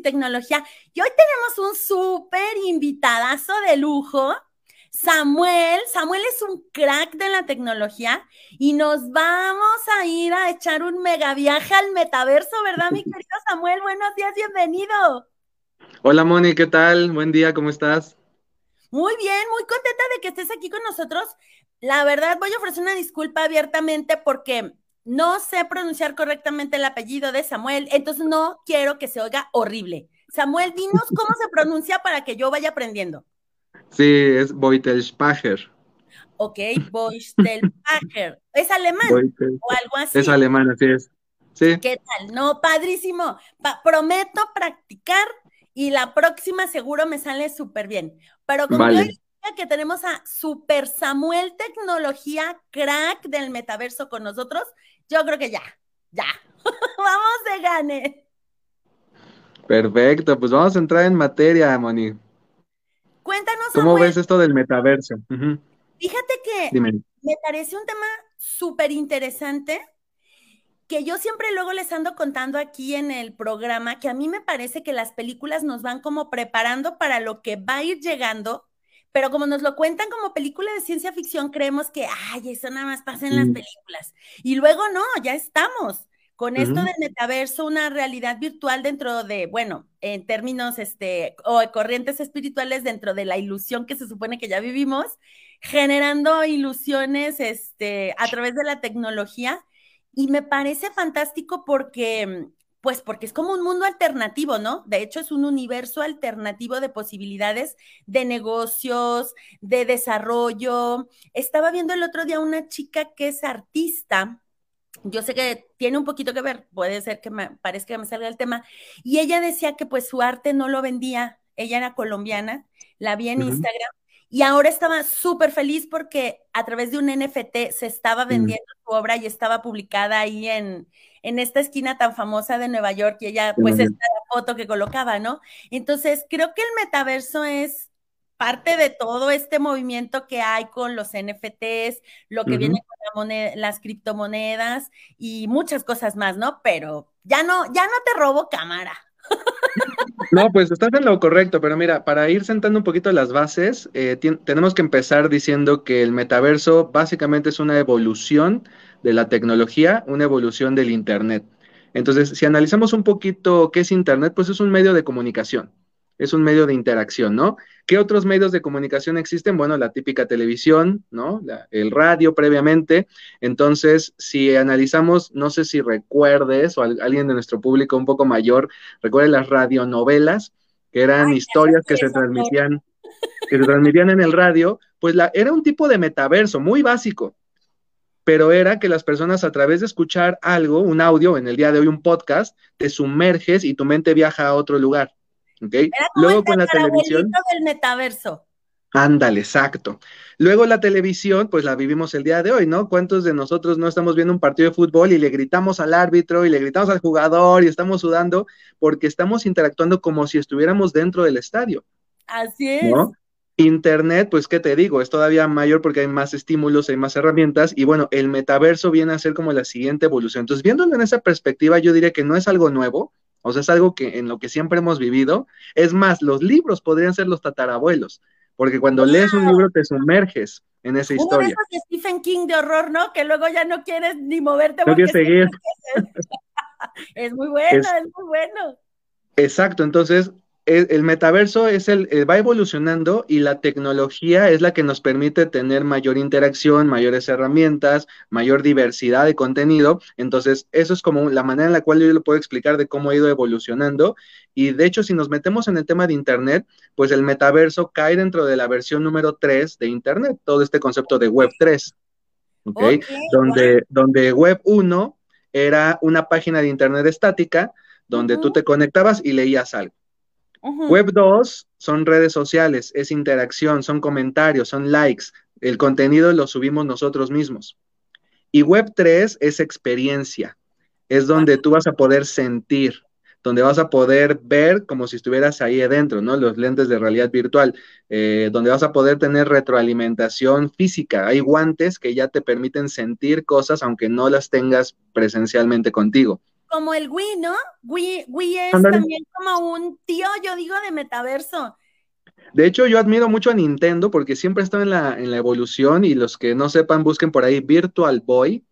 y tecnología. Y hoy tenemos un súper invitadazo de lujo. Samuel, Samuel es un crack de la tecnología y nos vamos a ir a echar un mega viaje al metaverso, ¿verdad, mi querido Samuel? Buenos días, bienvenido. Hola, Moni, ¿qué tal? Buen día, ¿cómo estás? Muy bien, muy contenta de que estés aquí con nosotros. La verdad, voy a ofrecer una disculpa abiertamente porque no sé pronunciar correctamente el apellido de Samuel, entonces no quiero que se oiga horrible. Samuel, dinos cómo se pronuncia para que yo vaya aprendiendo. Sí, es Beutelspacher. Ok, Beutelspacher. ¿Es alemán o algo así? Es alemán, así es. Sí. ¿Qué tal? No, padrísimo. prometo practicar y la próxima seguro me sale súper bien. Pero como vale que tenemos a Super Samuel Tecnología, crack del metaverso con nosotros, yo creo que ya, ya. vamos de gane. Perfecto, pues vamos a entrar en materia, Moni. Cuéntanos. ¿Cómo ves esto del metaverso? Fíjate que me parece un tema súper interesante que yo siempre luego les ando contando aquí en el programa, que a mí me parece que las películas nos van como preparando para lo que va a ir llegando pero como nos lo cuentan como película de ciencia ficción, creemos que, ay, eso nada más pasa en las películas. Y luego no, ya estamos con esto del metaverso, una realidad virtual dentro de, bueno, en términos este, o corrientes espirituales dentro de la ilusión que se supone que ya vivimos, generando ilusiones este, a través de la tecnología. Y me parece fantástico porque pues porque es como un mundo alternativo, ¿no? De hecho, es un universo alternativo de posibilidades de negocios, de desarrollo. Estaba viendo el otro día una chica que es artista. Yo sé que tiene un poquito que ver, puede ser que me parezca que me salga el tema. Y ella decía que pues su arte no lo vendía. Ella era colombiana, la vi en Instagram y ahora estaba súper feliz porque a través de un NFT se estaba mm. vendiendo su obra y estaba publicada ahí en, en esta esquina tan famosa de Nueva York y ella, pues, esta la foto que colocaba, ¿no? Entonces, creo que el metaverso es parte de todo este movimiento que hay con los NFTs, lo que viene con las criptomonedas y muchas cosas más, ¿no? Pero ya no, ya no te robo cámara. No, pues estás en lo correcto, pero mira, para ir sentando un poquito las bases, eh, tenemos que empezar diciendo que el metaverso básicamente es una evolución de la tecnología, una evolución del Internet. Entonces, si analizamos un poquito qué es Internet, pues es un medio de comunicación, es un medio de interacción, ¿no? ¿Qué otros medios de comunicación existen? Bueno, la típica televisión, ¿no? el radio previamente. Entonces, si analizamos, no sé si recuerdes o alguien de nuestro público un poco mayor recuerde las radionovelas, que eran historias que se transmitían que se transmitían en el radio, pues la, era un tipo de metaverso muy básico, pero era que las personas a través de escuchar algo, un audio, en el día de hoy un podcast, te sumerges y tu mente viaja a otro lugar. ¿ok? Luego con la televisión. del metaverso. Ándale, exacto. Luego la televisión, pues la vivimos el día de hoy, ¿no? ¿Cuántos de nosotros no estamos viendo un partido de fútbol y le gritamos al árbitro y le gritamos al jugador y estamos sudando porque estamos interactuando como si estuviéramos dentro del estadio? Así es. Internet, pues, ¿qué te digo? Es todavía mayor porque hay más estímulos, hay más herramientas y bueno, el metaverso viene a ser como la siguiente evolución. Entonces, viéndolo en esa perspectiva, yo diría que no es algo nuevo, o sea, es algo que en lo que siempre hemos vivido. Es más, los libros podrían ser los tatarabuelos, porque cuando lees un libro te sumerges en esa historia. Uno de Stephen King de horror, ¿no? Que luego ya no quieres ni moverte. No quieres seguir. Es muy bueno, es muy bueno. Exacto, entonces el, metaverso es el, eh, va evolucionando y la tecnología es la que nos permite tener mayor interacción, mayores herramientas, mayor diversidad de contenido. Entonces, eso es como la manera en la cual yo lo puedo explicar de cómo ha ido evolucionando. Y de hecho, si nos metemos en el tema de Internet, pues el metaverso cae dentro de la versión número 3 de Internet, todo este concepto de Web 3. ¿okay? donde, donde Web 1 era una página de Internet estática donde tú te conectabas y leías algo. Web 2 son redes sociales, es interacción, son comentarios, son likes. El contenido lo subimos nosotros mismos. Y Web 3 es experiencia, es donde tú vas a poder sentir, donde vas a poder ver como si estuvieras ahí adentro, ¿no? Los lentes de realidad virtual, eh, donde vas a poder tener retroalimentación física. Hay guantes que ya te permiten sentir cosas aunque no las tengas presencialmente contigo. Como el Wii, ¿no? Wii, Wii es también como un tío, yo digo, de metaverso. De hecho, yo admiro mucho a Nintendo porque siempre está en la, en la evolución y los que no sepan, busquen por ahí Virtual Boy.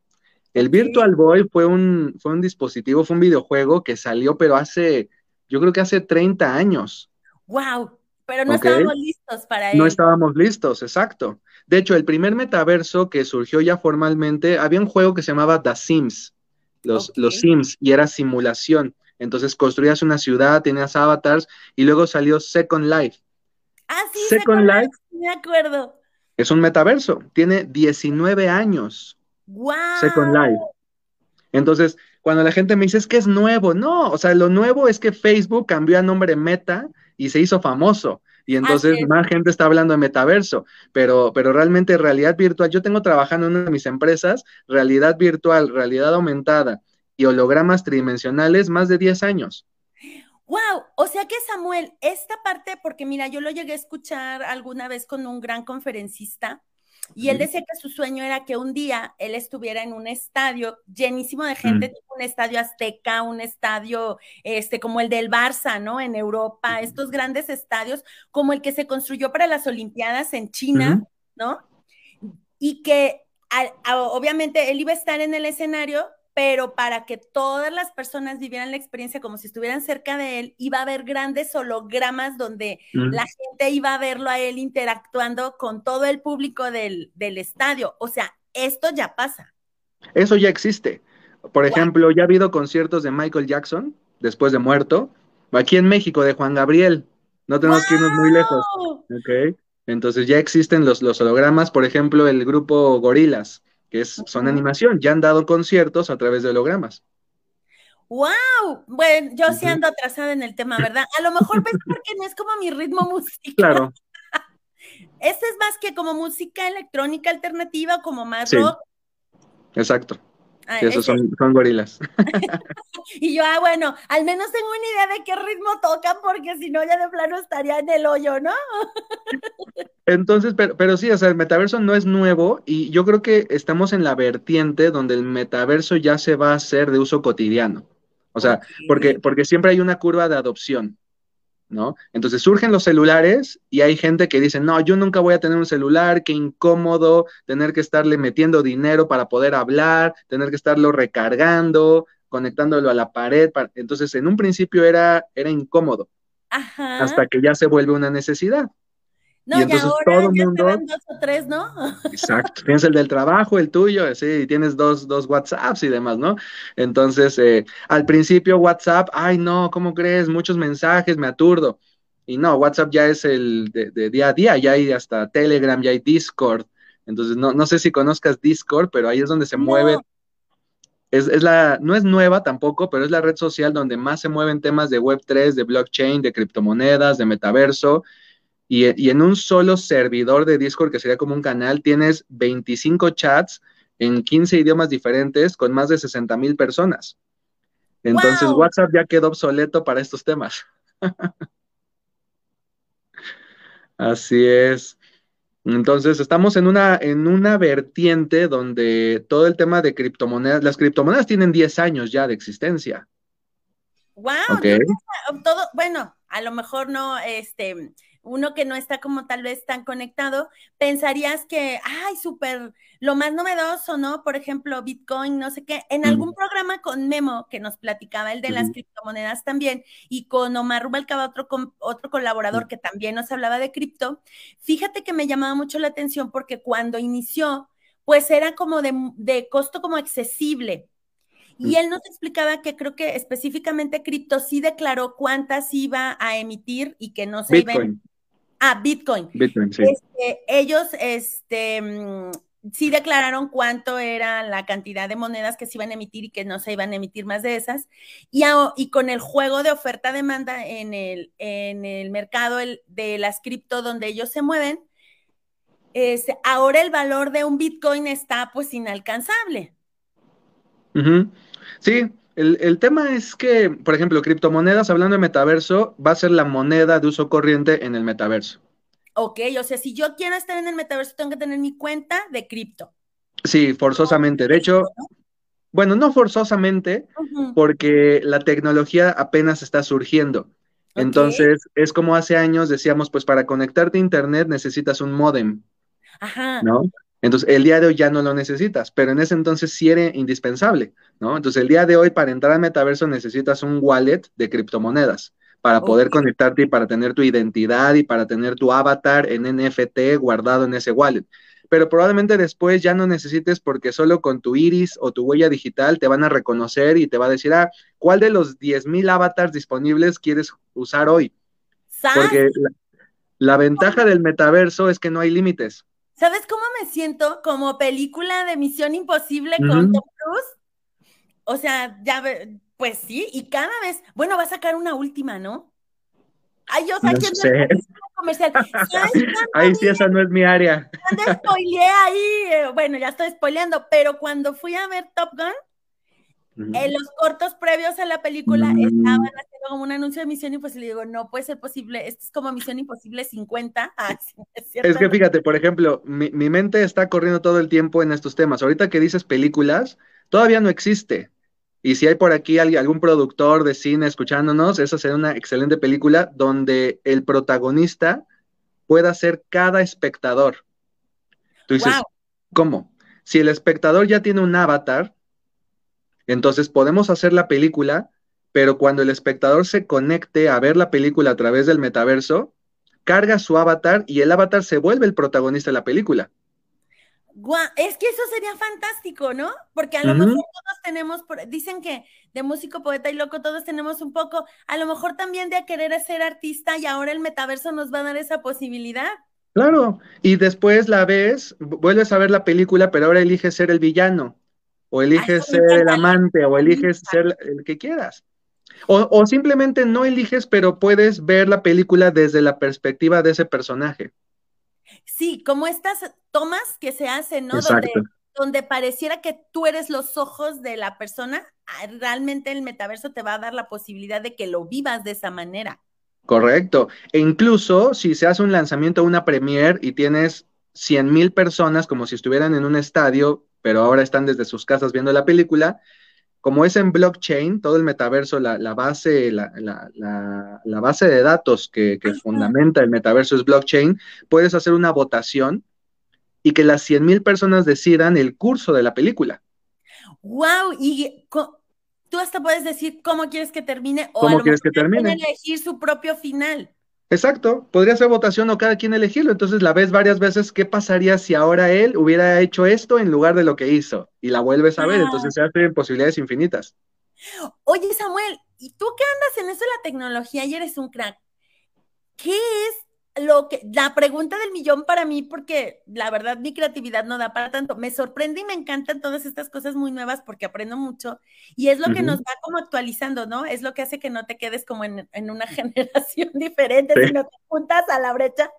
El Virtual Boy fue un, fue un dispositivo, fue un videojuego que salió, pero hace, yo creo que hace 30 años. ¡Wow! Pero no estábamos listos para él. No estábamos listos, exacto. De hecho, el primer metaverso que surgió ya formalmente, había un juego que se llamaba The Sims, los, los Sims, y era simulación. Entonces construías una ciudad, tenías avatars, y luego salió Second Life Ah, sí, Second Life. Me acuerdo. Es un metaverso. Tiene 19 años. ¡Wow! Second Life. Entonces, cuando la gente me dice es que es nuevo, no, o sea, lo nuevo es que Facebook cambió a nombre Meta y se hizo famoso. Y entonces más gente está hablando de metaverso, pero, pero realmente realidad virtual, yo tengo trabajando en una de mis empresas, realidad virtual, realidad aumentada y hologramas tridimensionales más de 10 años. Wow, o sea que Samuel, esta parte, porque mira, yo lo llegué a escuchar alguna vez con un gran conferencista y él decía que su sueño era que un día él estuviera en un estadio llenísimo de gente, tipo un estadio azteca, un estadio este como el del Barça, ¿no? En Europa, estos grandes estadios como el que se construyó para las Olimpiadas en China, ¿no? Y que obviamente él iba a estar en el escenario, pero para que todas las personas vivieran la experiencia como si estuvieran cerca de él, iba a haber grandes hologramas donde la gente iba a verlo a él interactuando con todo el público del, estadio. O sea, esto ya pasa. Eso ya existe. Por ejemplo, ya ha habido conciertos de Michael Jackson, después de muerto, aquí en México, de Juan Gabriel. No tenemos que irnos muy lejos. Entonces ya existen los, los hologramas, por ejemplo, el grupo Gorilas que es, son animación, ya han dado conciertos a través de hologramas. ¡Wow! Bueno, yo sí ando atrasada en el tema, ¿verdad? A lo mejor ves porque no es como mi ritmo musical. Claro. Este es más que como música electrónica alternativa, como más rock. Exacto. Ah, esos son, son, gorilas. y yo, ah, bueno, al menos tengo una idea de qué ritmo tocan, porque si no, ya de plano estaría en el hoyo, ¿no? Entonces, pero, pero sí, o sea, el metaverso no es nuevo y yo creo que estamos en la vertiente donde el metaverso ya se va a hacer de uso cotidiano. O sea, porque, porque siempre hay una curva de adopción. ¿No? Entonces surgen los celulares y hay gente que dice, no, yo nunca voy a tener un celular, qué incómodo tener que estarle metiendo dinero para poder hablar, tener que estarlo recargando, conectándolo a la pared. Entonces, en un principio era, era incómodo, hasta que ya se vuelve una necesidad. No, y entonces todo el mundo. Dos o tres, ¿no? Exacto. Tienes el del trabajo, el tuyo, sí, y tienes dos, dos WhatsApps y demás, ¿no? Entonces, eh, al principio WhatsApp, ay, no, ¿cómo crees? Muchos mensajes, me aturdo. Y no, WhatsApp ya es el de, día a día, ya hay hasta Telegram, ya hay Discord. Entonces, no, no sé si conozcas Discord, pero ahí es donde se mueve. Es, es, la, no es nueva tampoco, pero es la red social donde más se mueven temas de Web3, de blockchain, de criptomonedas, de metaverso. Y, en un solo servidor de Discord, que sería como un canal, tienes 25 chats en 15 idiomas diferentes con más de 60 mil personas. Entonces WhatsApp ya quedó obsoleto para estos temas. Así es. Entonces, estamos en una, en una vertiente donde todo el tema de criptomonedas, las criptomonedas tienen 10 años ya de existencia. Wow, todo, bueno, a lo mejor no, este, uno que no está como tal vez tan conectado, pensarías que, ay, súper, lo más novedoso, ¿no? Por ejemplo, Bitcoin, no sé qué. En algún programa con Memo, que nos platicaba el de las criptomonedas también, y con Omar Rubalcaba, otro, otro colaborador que también nos hablaba de cripto, fíjate que me llamaba mucho la atención porque cuando inició, pues era como de, de costo como accesible. Y él nos explicaba que creo que específicamente cripto sí declaró cuántas iba a emitir y que no se iba a Ah, Bitcoin. Bitcoin, sí. Este, ellos, este, mm, sí declararon cuánto era la cantidad de monedas que se iban a emitir y que no se iban a emitir más de esas. Y, y con el juego de oferta-demanda en el, en el mercado de las cripto donde ellos se mueven, es, ahora el valor de un Bitcoin está pues inalcanzable. Sí, el, tema es que, por ejemplo, criptomonedas, hablando de metaverso, va a ser la moneda de uso corriente en el metaverso. Ok, o sea, si yo quiero estar en el metaverso, tengo que tener mi cuenta de cripto. Sí, forzosamente. De hecho, bueno, no forzosamente, porque la tecnología apenas está surgiendo. Entonces, es como hace años decíamos, pues para conectarte a Internet necesitas un modem. Ajá. ¿No? Entonces, el día de hoy ya no lo necesitas, pero en ese entonces sí era indispensable, ¿no? Entonces, el día de hoy para entrar al metaverso necesitas un wallet de criptomonedas para poder conectarte y para tener tu identidad y para tener tu avatar en NFT guardado en ese wallet. Pero probablemente después ya no necesites porque solo con tu iris o tu huella digital te van a reconocer y te va a decir, ah, ¿cuál de los 10.000 avatars disponibles quieres usar hoy? Porque la ventaja del metaverso es que no hay límites. ¿Sabes cómo me siento? Como película de Misión Imposible con Tom Cruise. O sea, ya, pues sí, y cada vez, bueno, va a sacar una última, ¿no? Ay, yo saqué no sé. comercial. Ahí sí, esa no es mi área. spoileé ahí, eh, bueno, ya estoy spoileando, pero cuando fui a ver Top Gun, en los cortos previos a la película mm. estaban haciendo como un anuncio de Misión Imposible. Y digo, no puede ser posible. Esto es como Misión Imposible 50. Ah, es, que fíjate, por ejemplo, mi, mi, mente está corriendo todo el tiempo en estos temas. Ahorita que dices películas, todavía no existe. Y si hay por aquí algún productor de cine escuchándonos, esa sería una excelente película donde el protagonista pueda ser cada espectador. Tú dices, ¿cómo? Si el espectador ya tiene un avatar, entonces podemos hacer la película, pero cuando el espectador se conecte a ver la película a través del metaverso, carga su avatar y el avatar se vuelve el protagonista de la película. Es que eso sería fantástico, ¿no? Porque a lo mejor todos tenemos, dicen que de músico, poeta y loco todos tenemos un poco, a lo mejor también de querer ser artista y ahora el metaverso nos va a dar esa posibilidad. Claro, y después la ves, vuelves a ver la película, pero ahora eliges ser el villano o eliges ser el amante, o eliges ser el que quieras. O, simplemente no eliges, pero puedes ver la película desde la perspectiva de ese personaje. Sí, como estas tomas que se hacen, ¿no? Donde, donde, pareciera que tú eres los ojos de la persona, ah, realmente el metaverso te va a dar la posibilidad de que lo vivas de esa manera. Correcto. E incluso si se hace un lanzamiento, una premier y tienes 100 mil personas como si estuvieran en un estadio pero ahora están desde sus casas viendo la película. Como es en blockchain, todo el metaverso, la, base, la, base de datos que, fundamenta el metaverso es blockchain, puedes hacer una votación y que las 100.000 personas decidan el curso de la película. ¡Wow! Y tú hasta puedes decir cómo quieres que termine o ¿Cómo quieres que termine? elegir su propio final. Exacto, podría ser votación o cada quien elegirlo. Entonces la ves varias veces qué pasaría si ahora él hubiera hecho esto en lugar de lo que hizo y la vuelves a ver. Entonces se hacen posibilidades infinitas. Oye, Samuel, ¿y tú qué andas en eso de la tecnología y eres un crack? ¿Qué es lo que, la pregunta del millón para mí, porque la verdad mi creatividad no da para tanto, me sorprende y me encantan todas estas cosas muy nuevas porque aprendo mucho y es lo que nos va como actualizando, ¿no? Es lo que hace que no te quedes como en, una generación diferente, sino te juntas a la brecha.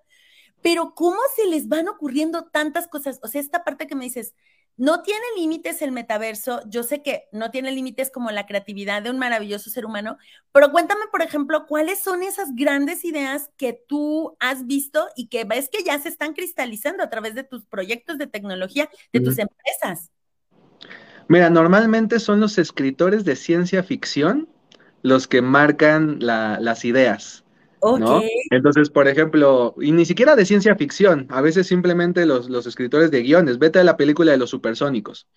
Pero ¿cómo se les van ocurriendo tantas cosas? O sea, esta parte que me dices, no tiene límites el metaverso. Yo sé que no tiene límites como la creatividad de un maravilloso ser humano, pero cuéntame, por ejemplo, cuáles son esas grandes ideas que tú has visto y que ves que ya se están cristalizando a través de tus proyectos de tecnología, de tus empresas. Mira, normalmente son los escritores de ciencia ficción los que marcan las ideas. Entonces, por ejemplo, y ni siquiera de ciencia ficción, a veces simplemente los, escritores de guiones, vete a la película de los supersónicos,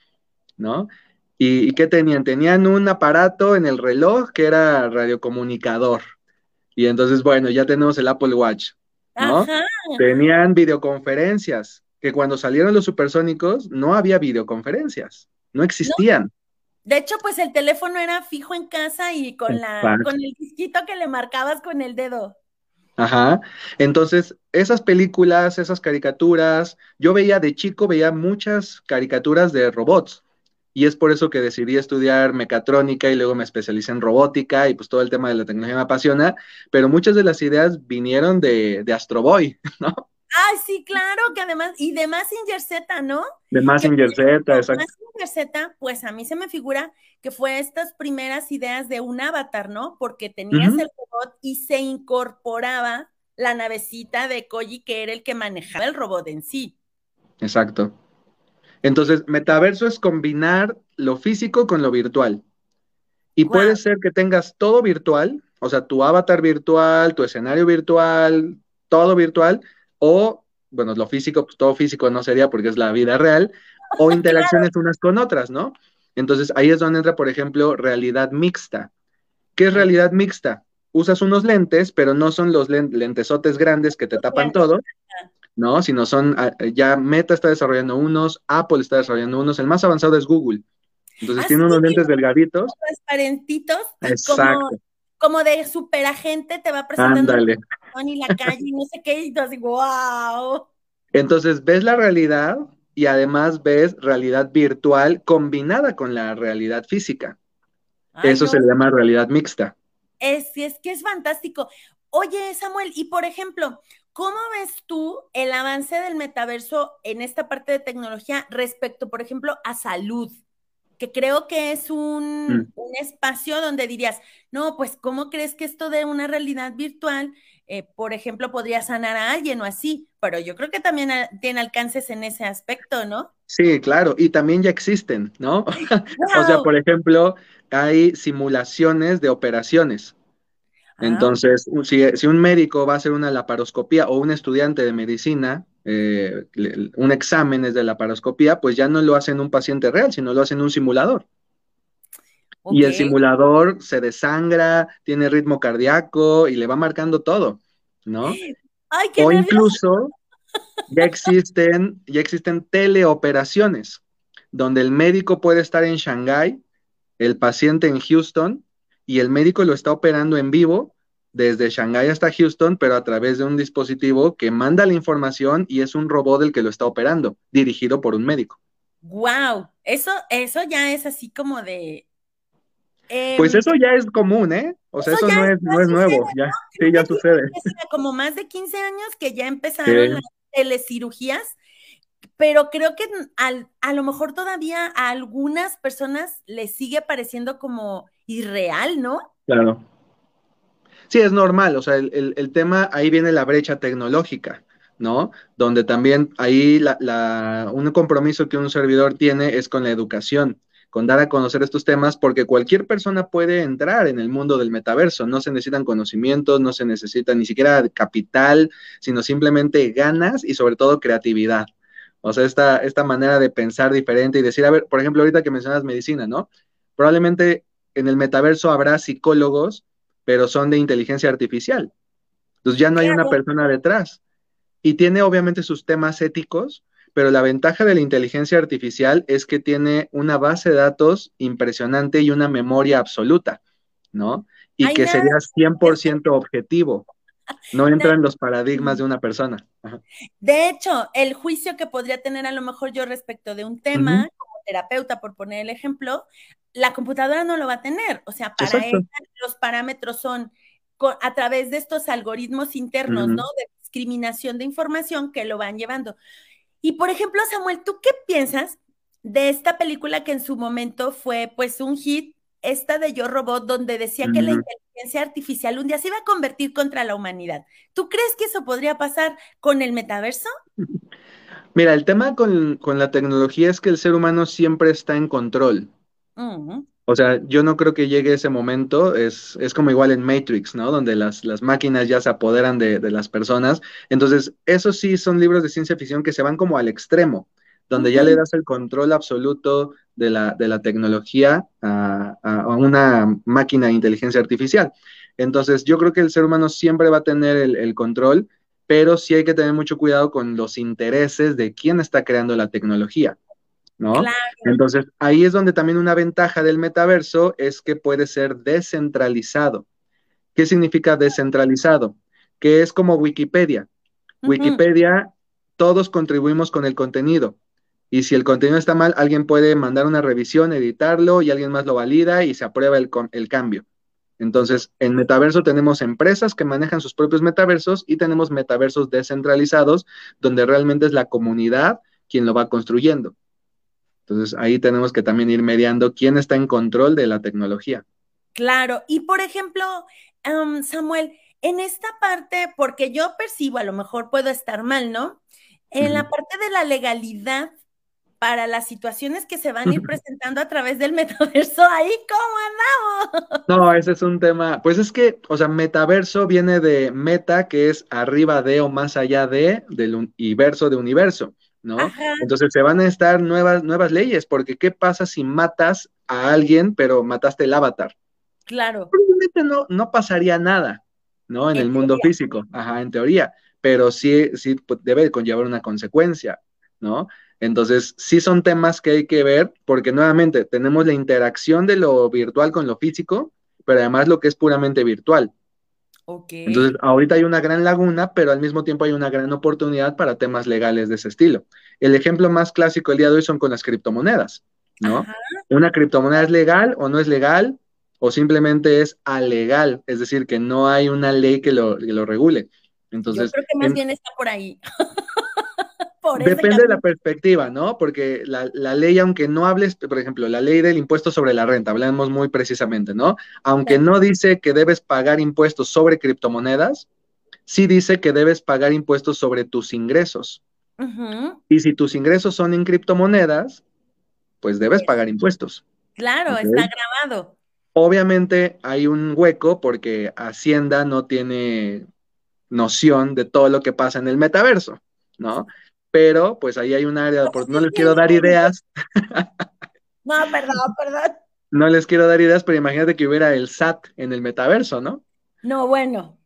¿no? ¿Y, qué tenían? Tenían un aparato en el reloj que era radiocomunicador. Y entonces, bueno, ya tenemos el Apple Watch, ¿no? Tenían videoconferencias, que cuando salieron los supersónicos no había videoconferencias, no existían. De hecho, pues el teléfono era fijo en casa y con, la, con el disquito que le marcabas con el dedo. Ajá. Entonces, esas películas, esas caricaturas, yo veía de chico, veía muchas caricaturas de robots. Y es por eso que decidí estudiar mecatrónica y luego me especialicé en robótica y pues todo el tema de la tecnología me apasiona, pero muchas de las ideas vinieron de, de Astro Boy, ¿no? Ay, sí, claro, que además, y de Massinger Z, ¿no? De Massinger Z, exacto. Massinger Z, pues a mí se me figura que fue estas primeras ideas de un avatar, ¿no? Porque tenías el robot y se incorporaba la navecita de Koji, que era el que manejaba el robot en sí. Exacto. Entonces, metaverso es combinar lo físico con lo virtual. Y puede ser que tengas todo virtual, o sea, tu avatar virtual, tu escenario virtual, todo virtual, o, bueno, lo físico, pues todo físico no sería porque es la vida real, o interacciones unas con otras, ¿no? Entonces ahí es donde entra, por ejemplo, realidad mixta. ¿Qué es realidad mixta? Usas unos lentes, pero no son los lentesotes grandes que te tapan todo, ¿no? Sino son, ah, ya Meta está desarrollando unos, Apple está desarrollando unos, el más avanzado es Google. Entonces ah, tiene unos lentes delgaditos. Transparentitos. Exacto. Como, de superagente te va presentando Ándale. Y la calle y no sé qué, y tú así, wow. Entonces ves la realidad y además ves realidad virtual combinada con la realidad física. Eso se le llama realidad mixta. Es, es que es fantástico. Oye, Samuel, y por ejemplo, ¿cómo ves tú el avance del metaverso en esta parte de tecnología respecto, por ejemplo, a salud? Que creo que es un, mm. un espacio donde dirías, no, pues, ¿cómo crees que esto de una realidad virtual eh, por ejemplo, podría sanar a alguien o así, pero yo creo que también tiene alcances en ese aspecto, ¿no? Sí, claro, y también ya existen, ¿no? o sea, por ejemplo, hay simulaciones de operaciones. Ah. Entonces, si, un médico va a hacer una laparoscopía o un estudiante de medicina, eh, un examen es de laparoscopía, pues ya no lo hacen un paciente real, sino lo hacen un simulador. Y el simulador se desangra, tiene ritmo cardíaco y le va marcando todo, ¿no? o incluso ya existen, ya existen teleoperaciones, donde el médico puede estar en Shanghái, el paciente en Houston, y el médico lo está operando en vivo desde Shanghái hasta Houston, pero a través de un dispositivo que manda la información y es un robot el que lo está operando, dirigido por un médico. Wow, eso, eso ya es así como de pues em, eso ya es común, ¿eh? O sea, eso, no, es, no es nuevo, ya, sí, ya sucede. Como más de 15 años que ya empezaron las telecirugías, pero creo que a lo mejor todavía a algunas personas les sigue pareciendo como irreal, ¿no? Claro. Sí, es normal, o sea, el, tema, ahí viene la brecha tecnológica, ¿no? Donde también ahí la, un compromiso que un servidor tiene es con la educación con dar a conocer estos temas, porque cualquier persona puede entrar en el mundo del metaverso. No se necesitan conocimientos, no se necesita ni siquiera capital, sino simplemente ganas y sobre todo creatividad. O sea, esta, esta manera de pensar diferente y decir, a ver, por ejemplo, ahorita que mencionas medicina, ¿no? Probablemente en el metaverso habrá psicólogos, pero son de inteligencia artificial. Entonces ya no hay una persona detrás. Y tiene obviamente sus temas éticos, pero la ventaja de la inteligencia artificial es que tiene una base de datos impresionante y una memoria absoluta, ¿no? Y que sería 100% objetivo. No entra en los paradigmas de una persona. De hecho, el juicio que podría tener a lo mejor yo respecto de un tema, como terapeuta, por poner el ejemplo, la computadora no lo va a tener. O sea, para ella los parámetros son a través de estos algoritmos internos, ¿no? De discriminación de información que lo van llevando. Y por ejemplo, Samuel, ¿tú qué piensas de esta película que en su momento fue pues un hit, esta de Yo Robot, donde decía que la inteligencia artificial un día se iba a convertir contra la humanidad? ¿Tú crees que eso podría pasar con el metaverso? Mira, el tema con, la tecnología es que el ser humano siempre está en control. O sea, yo no creo que llegue ese momento, es, es como igual en Matrix, ¿no? Donde las, las máquinas ya se apoderan de, de, las personas. Entonces, esos sí son libros de ciencia ficción que se van como al extremo, donde ya le das el control absoluto de la, de la tecnología a, a, una máquina de inteligencia artificial. Entonces, yo creo que el ser humano siempre va a tener el, el control, pero sí hay que tener mucho cuidado con los intereses de quién está creando la tecnología. ¿No? Entonces, ahí es donde también una ventaja del metaverso es que puede ser descentralizado. ¿Qué significa descentralizado? Que es como Wikipedia. Wikipedia, todos contribuimos con el contenido. Y si el contenido está mal, alguien puede mandar una revisión, editarlo y alguien más lo valida y se aprueba el, el cambio. Entonces, en metaverso tenemos empresas que manejan sus propios metaversos y tenemos metaversos descentralizados, donde realmente es la comunidad quien lo va construyendo. Entonces ahí tenemos que también ir mediando quién está en control de la tecnología. Claro, y por ejemplo, Samuel, en esta parte, porque yo percibo, a lo mejor puedo estar mal, ¿no? En la parte de la legalidad, para las situaciones que se van a ir presentando a través del metaverso, ahí cómo andamos. No, ese es un tema, pues es que, o sea, metaverso viene de meta, que es arriba de o más allá de, del universo de universo, ¿no? Entonces se van a estar nuevas, nuevas leyes, porque ¿qué pasa si matas a alguien, pero mataste el avatar? Claro. Probablemente no, no pasaría nada, ¿no? En, el mundo físico, ajá, en teoría, pero sí, sí pues, debe conllevar una consecuencia, ¿no? Entonces, sí son temas que hay que ver, porque nuevamente tenemos la interacción de lo virtual con lo físico, pero además lo que es puramente virtual. Okay. Entonces, ahorita hay una gran laguna, pero al mismo tiempo hay una gran oportunidad para temas legales de ese estilo. El ejemplo más clásico el día de hoy son con las criptomonedas, ¿no? ¿Una criptomoneda es legal o no es legal? O simplemente es alegal, es decir, que no hay una ley que lo, regule. Entonces, Yo creo que más bien está por ahí. Depende de la perspectiva, ¿no? Porque la, ley, aunque no hables, por ejemplo, la ley del impuesto sobre la renta, hablamos muy precisamente, ¿no? Aunque no dice que debes pagar impuestos sobre criptomonedas, sí dice que debes pagar impuestos sobre tus ingresos. Y si tus ingresos son en criptomonedas, pues debes pagar impuestos. Claro, está grabado. Obviamente hay un hueco porque Hacienda no tiene noción de todo lo que pasa en el metaverso, ¿no? Pero pues ahí hay un área, pues, no les quiero dar ideas. No, perdón, perdón. No les quiero dar ideas, pero imagínate que hubiera el SAT en el metaverso, ¿no? No, bueno.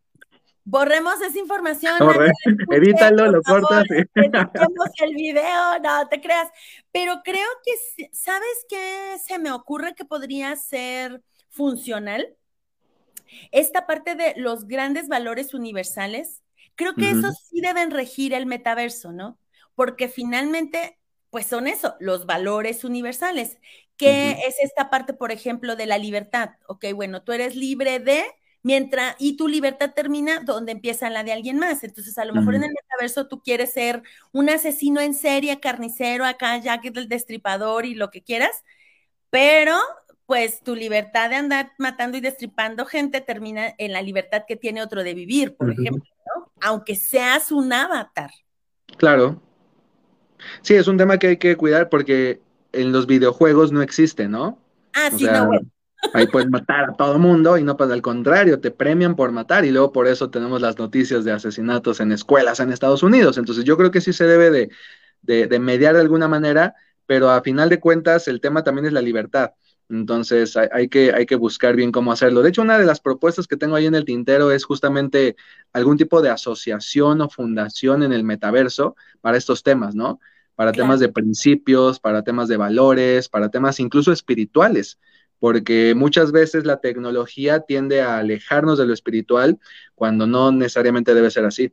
Borremos esa información. Edítalo, lo cortas. Editemos el video, no te creas. Pero creo que, ¿sabes qué se me ocurre que podría ser funcional? Esta parte de los grandes valores universales, creo que esos sí deben regir el metaverso, ¿no? Porque finalmente, pues son eso, los valores universales. ¿Qué es esta parte, por ejemplo, de la libertad? Ok, bueno, tú eres libre de, mientras, y tu libertad termina donde empieza la de alguien más. Entonces, a lo mejor en el metaverso tú quieres ser un asesino en serie, carnicero, acá, ya que el destripador y lo que quieras, pero pues tu libertad de andar matando y destripando gente termina en la libertad que tiene otro de vivir, por ejemplo, ¿no? Aunque seas un avatar. Claro. Sí, es un tema que hay que cuidar porque en los videojuegos no existe, ¿no? Ah, sí, no, bueno. Ahí puedes matar a todo mundo y no pasa al contrario, te premian por matar y luego por eso tenemos las noticias de asesinatos en escuelas en Estados Unidos. Entonces yo creo que sí se debe de, de, mediar de alguna manera, pero a final de cuentas el tema también es la libertad. Entonces hay, que, hay que buscar bien cómo hacerlo. De hecho, una de las propuestas que tengo ahí en el tintero es justamente algún tipo de asociación o fundación en el metaverso para estos temas, ¿no? Para temas de principios, para temas de valores, para temas incluso espirituales, porque muchas veces la tecnología tiende a alejarnos de lo espiritual cuando no necesariamente debe ser así.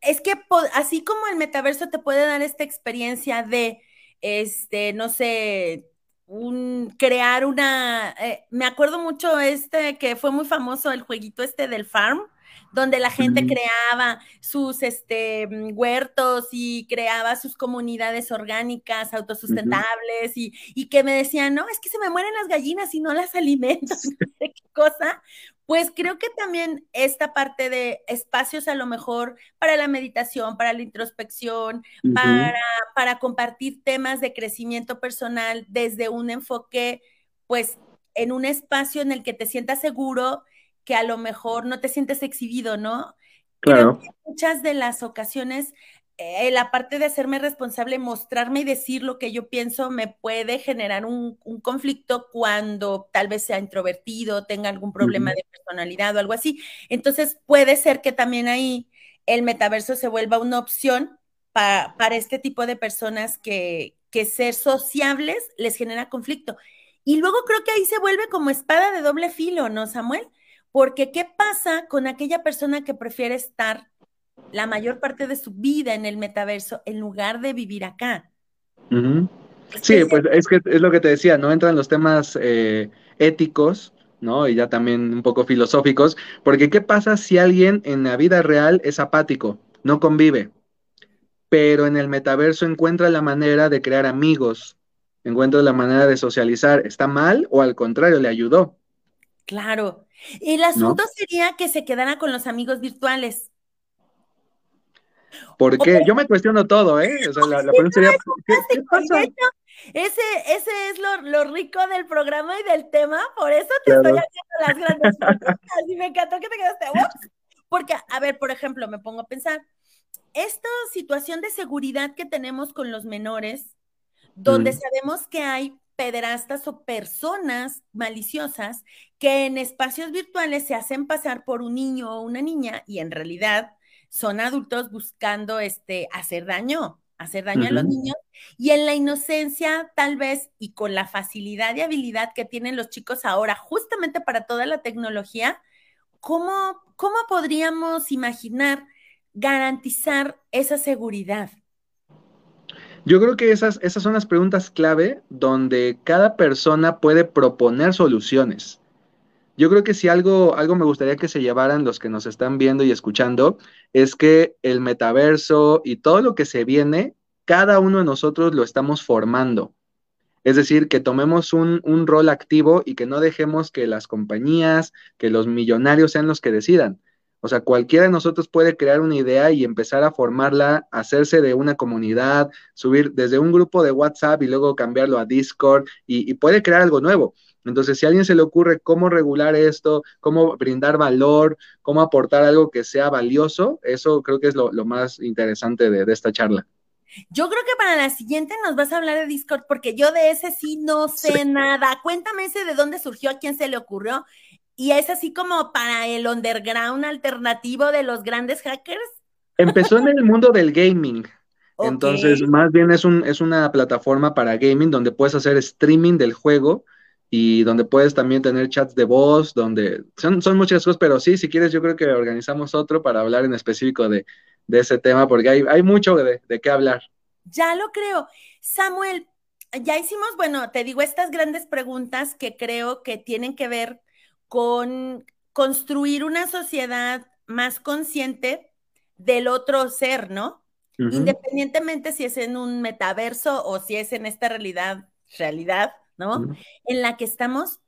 Es que así como el metaverso te puede dar esta experiencia de, este, no sé, un, crear una, eh, me acuerdo mucho este que fue muy famoso el jueguito este del farm, donde la gente creaba sus este, huertos y creaba sus comunidades orgánicas, autosustentables, y, que me decían, no, es que se me mueren las gallinas y no las alimentan, qué cosa. Pues creo que también esta parte de espacios a lo mejor para la meditación, para la introspección, para, para compartir temas de crecimiento personal desde un enfoque, pues en un espacio en el que te sientas seguro que a lo mejor no te sientes exhibido, ¿no? Claro. Creo que muchas de las ocasiones, eh, la parte de hacerme responsable, mostrarme y decir lo que yo pienso, me puede generar un, conflicto cuando tal vez sea introvertido, tenga algún problema de personalidad o algo así. Entonces, puede ser que también ahí el metaverso se vuelva una opción para, para este tipo de personas que, que ser sociables les genera conflicto. Y luego creo que ahí se vuelve como espada de doble filo, ¿no, Samuel? Porque ¿qué pasa con aquella persona que prefiere estar la mayor parte de su vida en el metaverso en lugar de vivir acá? Sí, pues es que es lo que te decía, ¿no? Entran los temas eh, éticos, ¿no? Y ya también un poco filosóficos, porque ¿qué pasa si alguien en la vida real es apático, no convive, pero en el metaverso encuentra la manera de crear amigos, encuentra la manera de socializar? ¿Está mal o al contrario, le ayudó? Claro. El asunto sería que se quedara con los amigos virtuales. ¿Por qué? Yo me cuestiono todo, ¿eh? O sea, la, pregunta sería, ¿qué, pasa? Ese, ese es lo, rico del programa y del tema, por eso te estoy haciendo las grandes preguntas y me encantó que te quedaste. Porque, a ver, por ejemplo, me pongo a pensar, esta situación de seguridad que tenemos con los menores, donde sabemos que hay pederastas o personas maliciosas que en espacios virtuales se hacen pasar por un niño o una niña y en realidad son adultos buscando este, hacer daño, hacer daño a los niños y en la inocencia tal vez y con la facilidad y habilidad que tienen los chicos ahora justamente para toda la tecnología, ¿cómo, cómo podríamos imaginar garantizar esa seguridad? Yo creo que esas, esas son las preguntas clave donde cada persona puede proponer soluciones. Yo creo que si algo, algo me gustaría que se llevaran los que nos están viendo y escuchando, es que el metaverso y todo lo que se viene, cada uno de nosotros lo estamos formando. Es decir, que tomemos un, un rol activo y que no dejemos que las compañías, que los millonarios sean los que decidan. O sea, cualquiera de nosotros puede crear una idea y empezar a formarla, hacerse de una comunidad, subir desde un grupo de WhatsApp y luego cambiarlo a Discord y, puede crear algo nuevo. Entonces, si a alguien se le ocurre cómo regular esto, cómo brindar valor, cómo aportar algo que sea valioso, eso creo que es lo, más interesante de, de, esta charla. Yo creo que para la siguiente nos vas a hablar de Discord, porque yo de ese sí no sé nada. Cuéntame ese de dónde surgió, a quién se le ocurrió y es así como para el underground alternativo de los grandes hackers. Empezó en el mundo del gaming. Entonces, más bien es, un, es una plataforma para gaming donde puedes hacer streaming del juego y donde puedes también tener chats de voz, donde son, son muchas cosas, pero sí, si quieres, yo creo que organizamos otro para hablar en específico de, ese tema, porque hay, hay mucho de, de qué hablar. Ya lo creo. Samuel, ya hicimos, bueno, te digo estas grandes preguntas que creo que tienen que ver con construir una sociedad más consciente del otro ser, ¿no? Independientemente si es en un metaverso o si es en esta realidad, realidad, ¿no? En la que estamos.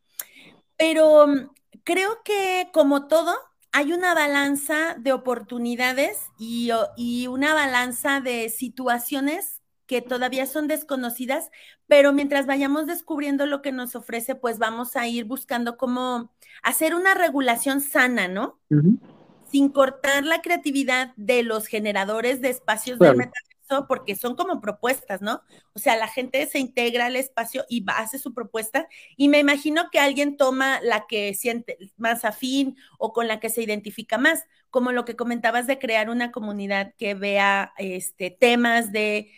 Pero mm, creo que como todo, hay una balanza de oportunidades y, y una balanza de situaciones que todavía son desconocidas, pero mientras vayamos descubriendo lo que nos ofrece, pues vamos a ir buscando cómo hacer una regulación sana, ¿no? Sin cortar la creatividad de los generadores de espacios de metaverso, porque son como propuestas, ¿no? O sea, la gente se integra al espacio y hace su propuesta, y me imagino que alguien toma la que siente más afín o con la que se identifica más, como lo que comentabas de crear una comunidad que vea este, temas de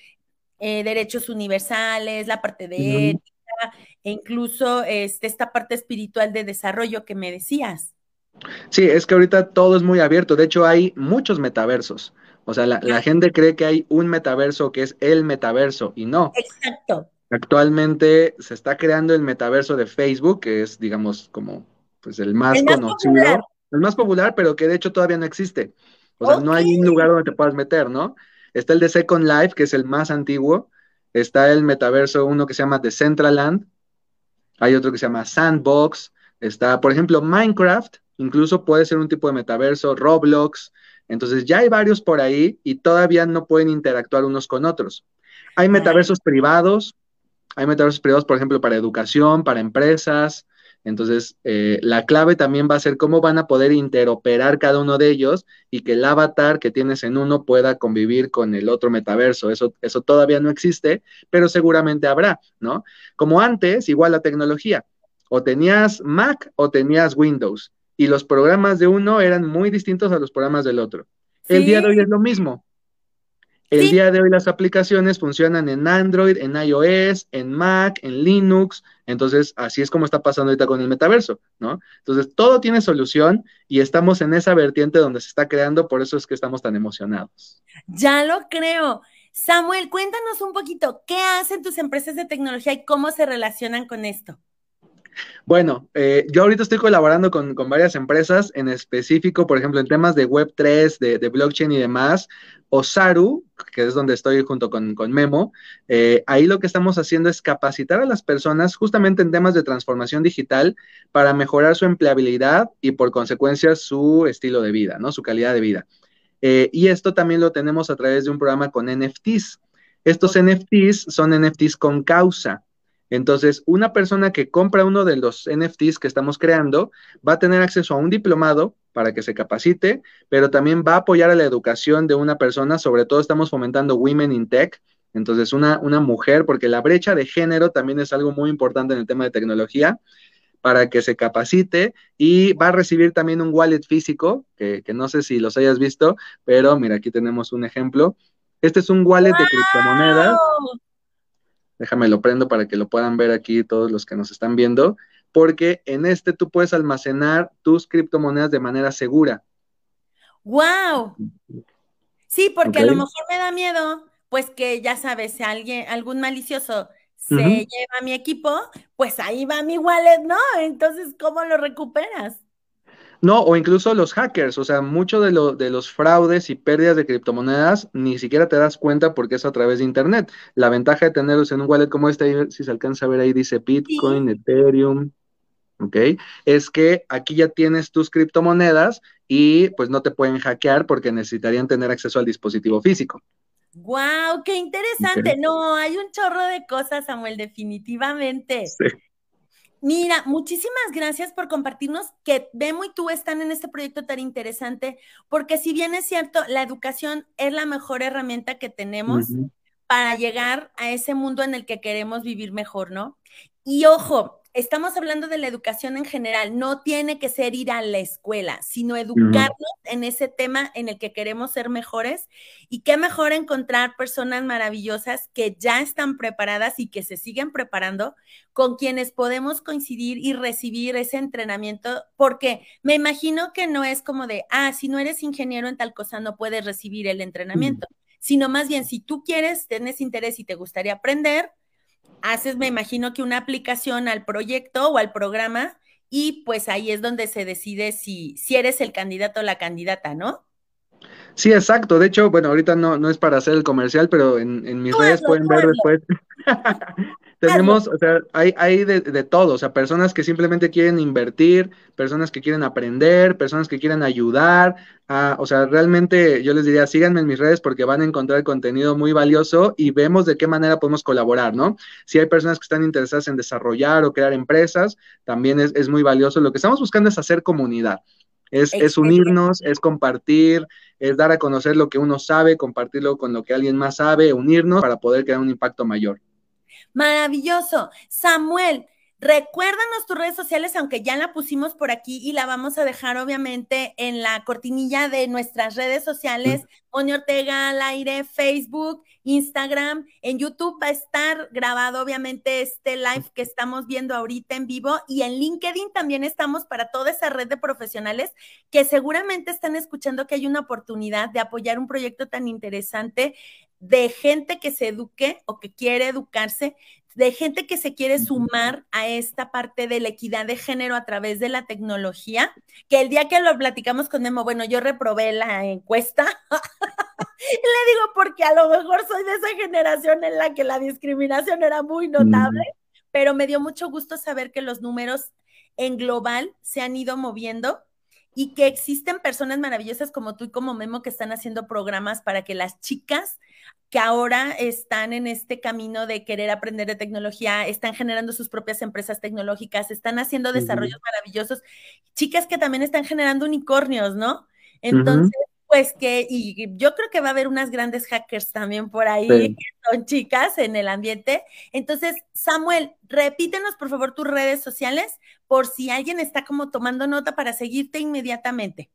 eh, derechos universales, la parte de ética, e incluso este, esta parte espiritual de desarrollo que me decías. Sí, es que ahorita todo es muy abierto. De hecho, hay muchos metaversos. O sea, la, la, gente cree que hay un metaverso que es el metaverso y no. Exacto. Actualmente se está creando el metaverso de Facebook, que es, digamos, como pues el más, conocido, el más popular, pero que de hecho todavía no existe. O sea, no hay un lugar donde te puedas meter, ¿no? Está el de Second Life, que es el más antiguo. Está el metaverso, uno que se llama Decentraland. Hay otro que se llama Sandbox. Está, por ejemplo, Minecraft. Incluso puede ser un tipo de metaverso, Roblox. Entonces ya hay varios por ahí y todavía no pueden interactuar unos con otros. Hay metaversos privados. Hay metaversos privados, por ejemplo, para educación, para empresas. Entonces, eh, la clave también va a ser cómo van a poder interoperar cada uno de ellos y que el avatar que tienes en uno pueda convivir con el otro metaverso. Eso, eso todavía no existe, pero seguramente habrá, ¿no? Como antes, igual la tecnología. O tenías Mac o tenías Windows y los programas de uno eran muy distintos a los programas del otro. El día de hoy es lo mismo. El día de hoy las aplicaciones funcionan en Android, en iOS, en Mac, en Linux. Entonces, así es como está pasando ahorita con el metaverso, ¿no? Entonces, todo tiene solución y estamos en esa vertiente donde se está creando, por eso es que estamos tan emocionados. Ya lo creo. Samuel, cuéntanos un poquito, ¿qué hacen tus empresas de tecnología y cómo se relacionan con esto? Bueno, eh, yo ahorita estoy colaborando con, varias empresas, en específico, por ejemplo, en temas de Web3, de, blockchain y demás. Osaru, que es donde estoy junto con, Memo, eh, ahí lo que estamos haciendo es capacitar a las personas justamente en temas de transformación digital para mejorar su empleabilidad y por consecuencia su estilo de vida, ¿no? Su calidad de vida. Eh, y esto también lo tenemos a través de un programa con NFTs. Estos NFTs son NFTs con causa. Entonces, una persona que compra uno de los NFTs que estamos creando va a tener acceso a un diplomado para que se capacite, pero también va a apoyar a la educación de una persona, sobre todo estamos fomentando Women in Tech, entonces una, una mujer, porque la brecha de género también es algo muy importante en el tema de tecnología, para que se capacite y va a recibir también un wallet físico, que, no sé si los hayas visto, pero mira, aquí tenemos un ejemplo. Este es un wallet de criptomonedas Déjame lo prendo para que lo puedan ver aquí todos los que nos están viendo, porque en este tú puedes almacenar tus criptomonedas de manera segura. ¡Wow! Sí, porque a lo mejor me da miedo, pues que ya sabes, si alguien, algún malicioso se lleva mi equipo, pues ahí va mi wallet, ¿no? Entonces, ¿cómo lo recuperas? No, o incluso los hackers, o sea, mucho de, lo, de los fraudes y pérdidas de criptomonedas ni siquiera te das cuenta porque es a través de Internet. La ventaja de tenerlos en un wallet como este, si se alcanza a ver ahí, dice Bitcoin, Ethereum, ¿ok? Es que aquí ya tienes tus criptomonedas y pues no te pueden hackear porque necesitarían tener acceso al dispositivo físico. ¡Wow! ¡Qué interesante! No, hay un chorro de cosas, Samuel, definitivamente. Sí. Mira, muchísimas gracias por compartirnos que Bemo y tú están en este proyecto tan interesante, porque si bien es cierto, la educación es la mejor herramienta que tenemos para llegar a ese mundo en el que queremos vivir mejor, ¿no? Y ojo, estamos hablando de la educación en general, no tiene que ser ir a la escuela, sino educarnos en ese tema en el que queremos ser mejores. Y qué mejor encontrar personas maravillosas que ya están preparadas y que se siguen preparando, con quienes podemos coincidir y recibir ese entrenamiento, porque me imagino que no es como de, ah, si no eres ingeniero en tal cosa, no puedes recibir el entrenamiento, sino más bien, si tú quieres, tienes interés y te gustaría aprender, haces, me imagino que una aplicación al proyecto o al programa y pues ahí es donde se decide si, si eres el candidato o la candidata, ¿no? Sí, exacto. De hecho, bueno, ahorita no, no es para hacer el comercial, pero en, mis redes pueden ver después. Tenemos, o sea, hay, hay de, de, todo, o sea, personas que simplemente quieren invertir, personas que quieren aprender, personas que quieren ayudar, o sea, realmente yo les diría, síganme en mis redes porque van a encontrar contenido muy valioso y vemos de qué manera podemos colaborar, ¿no? Si hay personas que están interesadas en desarrollar o crear empresas, también es, es muy valioso. Lo que estamos buscando es hacer comunidad. Es, es, unirnos, es compartir, es dar a conocer lo que uno sabe, compartirlo con lo que alguien más sabe, unirnos para poder crear un impacto mayor. Maravilloso. Samuel, recuérdanos tus redes sociales, aunque ya la pusimos por aquí y la vamos a dejar obviamente en la cortinilla de nuestras redes sociales, Moni Ortega al aire, Facebook, Instagram, en YouTube va a estar grabado obviamente este live que estamos viendo ahorita en vivo. Y en LinkedIn también estamos para toda esa red de profesionales que seguramente están escuchando que hay una oportunidad de apoyar un proyecto tan interesante de gente que se eduque o que quiere educarse, de gente que se quiere sumar a esta parte de la equidad de género a través de la tecnología, que el día que lo platicamos con Memo, bueno, yo reprobé la encuesta, le digo porque a lo mejor soy de esa generación en la que la discriminación era muy notable, pero me dio mucho gusto saber que los números en global se han ido moviendo y que existen personas maravillosas como tú y como Memo que están haciendo programas para que las chicas que ahora están en este camino de querer aprender de tecnología, están generando sus propias empresas tecnológicas, están haciendo desarrollos maravillosos, chicas que también están generando unicornios, ¿no? Entonces, pues que, y yo creo que va a haber unas grandes hackers también por ahí, que son chicas en el ambiente. Entonces, Samuel, repítenos por favor tus redes sociales por si alguien está como tomando nota para seguirte inmediatamente.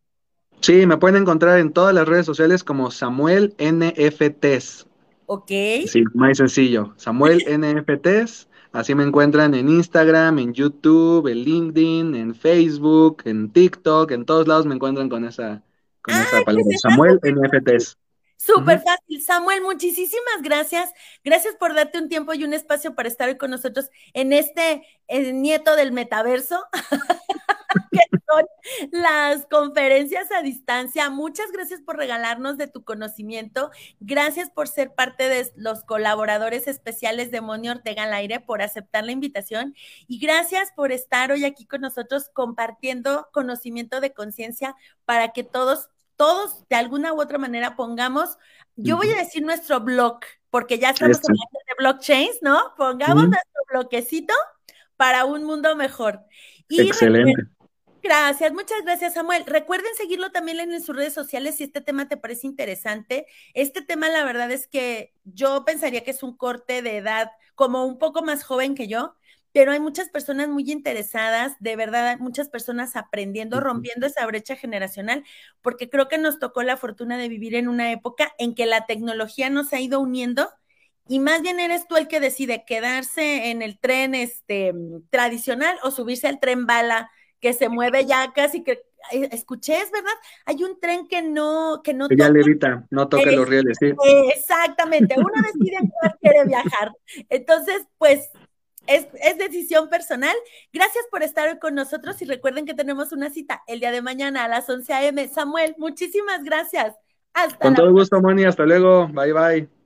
Sí, me pueden encontrar en todas las redes sociales como Samuel NFTs. Ok. Sí, más sencillo. Samuel NFTs. Así me encuentran en Instagram, en YouTube, en LinkedIn, en Facebook, en TikTok, en todos lados me encuentran con esa, con esa pues palabra. Samuel NFTs. Súper fácil. Samuel, muchísimas gracias. Gracias por darte un tiempo y un espacio para estar hoy con nosotros en este nieto del metaverso, que son las conferencias a distancia. Muchas gracias por regalarnos de tu conocimiento. Gracias por ser parte de los colaboradores especiales de Moni Ortega al aire, por aceptar la invitación. Y gracias por estar hoy aquí con nosotros compartiendo conocimiento de conciencia para que todos todos de alguna u otra manera pongamos, yo voy a decir nuestro blog, porque ya estamos hablando de blockchains, ¿no? Pongamos nuestro bloquecito para un mundo mejor. Excelente. Gracias, muchas gracias Samuel. Recuerden seguirlo también en sus redes sociales si este tema te parece interesante. Este tema la verdad es que yo pensaría que es un corte de edad como un poco más joven que yo, pero hay muchas personas muy interesadas, de verdad, hay muchas personas aprendiendo, rompiendo esa brecha generacional, porque creo que nos tocó la fortuna de vivir en una época en que la tecnología nos ha ido uniendo y más bien eres tú el que decide quedarse en el tren este, tradicional o subirse al tren bala que se mueve ya casi que eh, escuché, es verdad, hay un tren que no, que no que ya levita, no toca los rieles, sí. Exactamente, uno decide cuál quiere viajar. Entonces, pues, es, es, decisión personal. Gracias por estar hoy con nosotros y recuerden que tenemos una cita el día de mañana a las 11 a.m. Samuel, muchísimas gracias. Hasta Con todo gusto, Moni. Hasta luego. Bye, bye.